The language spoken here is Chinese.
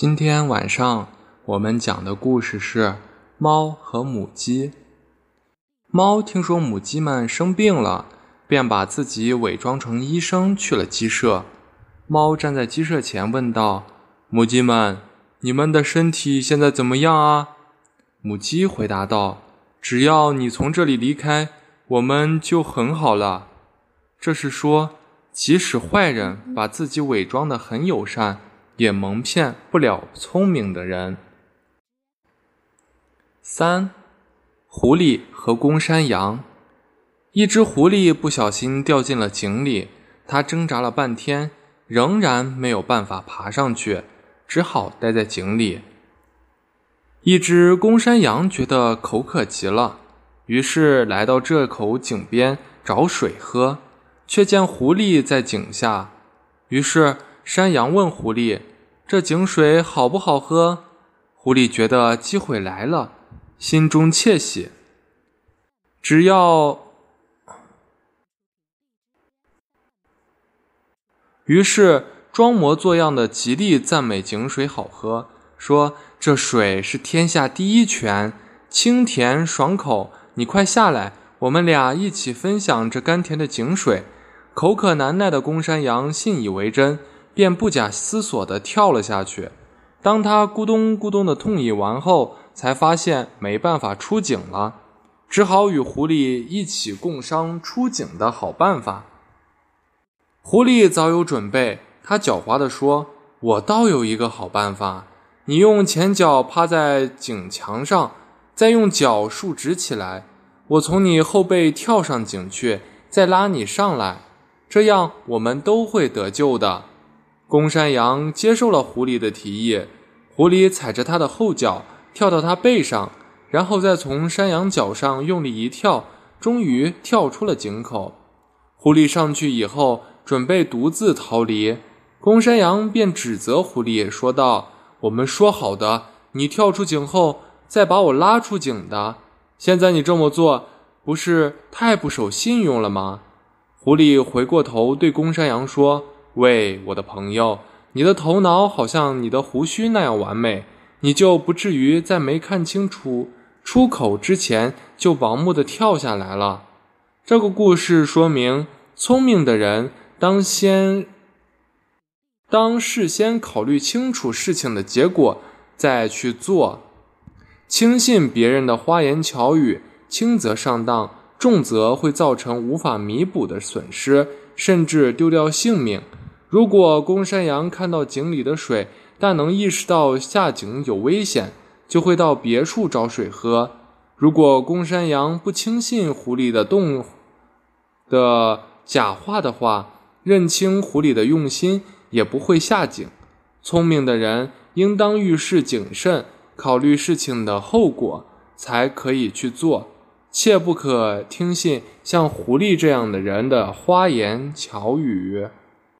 今天晚上我们讲的故事是猫和母鸡。猫听说母鸡们生病了，便把自己伪装成医生去了鸡舍。猫站在鸡舍前问道：“母鸡们，你们的身体现在怎么样啊？”母鸡回答道：“只要你从这里离开，我们就很好了。”这是说，即使坏人把自己伪装得很友善。也蒙骗不了聪明的人。三，狐狸和公山羊。一只狐狸不小心掉进了井里，它挣扎了半天，仍然没有办法爬上去，只好待在井里。一只公山羊觉得口渴极了，于是来到这口井边找水喝，却见狐狸在井下，于是。山羊问狐狸：“这井水好不好喝？”狐狸觉得机会来了，心中窃喜。只要……于是装模作样的极力赞美井水好喝，说：“这水是天下第一泉，清甜爽口。你快下来，我们俩一起分享这甘甜的井水。”口渴难耐的公山羊信以为真。便不假思索地跳了下去。当他咕咚咕咚地痛饮完后，才发现没办法出井了，只好与狐狸一起共商出井的好办法。狐狸早有准备，他狡猾地说：“我倒有一个好办法，你用前脚趴在井墙上，再用脚竖直起来，我从你后背跳上井去，再拉你上来，这样我们都会得救的。”公山羊接受了狐狸的提议，狐狸踩着它的后脚跳到它背上，然后再从山羊脚上用力一跳，终于跳出了井口。狐狸上去以后，准备独自逃离，公山羊便指责狐狸说道：“我们说好的，你跳出井后再把我拉出井的，现在你这么做，不是太不守信用了吗？”狐狸回过头对公山羊说。喂，我的朋友，你的头脑好像你的胡须那样完美，你就不至于在没看清楚出口之前就盲目的跳下来了。这个故事说明，聪明的人当先当事先考虑清楚事情的结果再去做，轻信别人的花言巧语，轻则上当，重则会造成无法弥补的损失，甚至丢掉性命。如果公山羊看到井里的水，但能意识到下井有危险，就会到别处找水喝。如果公山羊不轻信狐狸的动的假话的话，认清狐狸的用心，也不会下井。聪明的人应当遇事谨慎，考虑事情的后果，才可以去做，切不可听信像狐狸这样的人的花言巧语。